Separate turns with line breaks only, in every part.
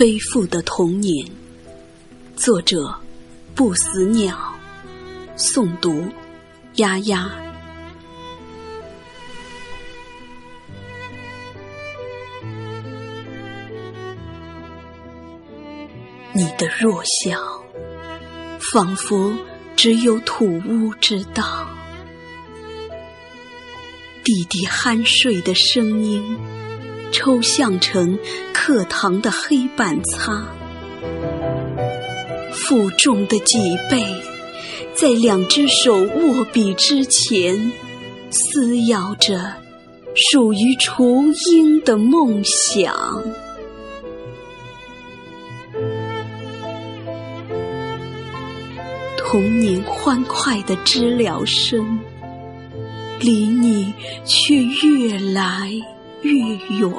背负的童年，作者不死鸟，诵读丫丫。你的弱小，仿佛只有土屋知道。弟弟酣睡的声音，抽象成课堂的黑板擦。负重的脊背，在两只手握笔之前，撕咬着属于雏鹰的梦想。童年欢快的知了声，离你却越来越远。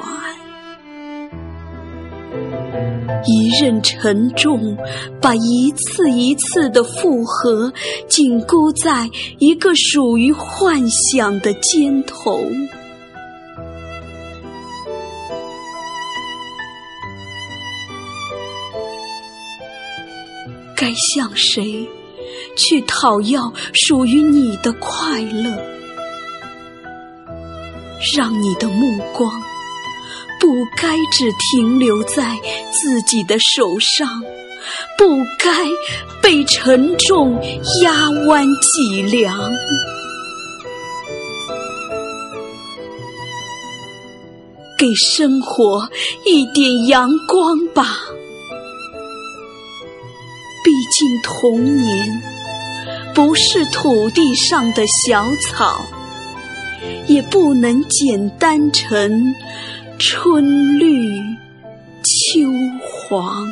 一任沉重，把一次一次的复合紧箍在一个属于幻想的肩头。该向谁？去讨要属于你的快乐，让你的目光不该只停留在自己的手上，不该被沉重压弯脊梁。给生活一点阳光吧，毕竟童年。不是土地上的小草，也不能简单成春绿秋黄。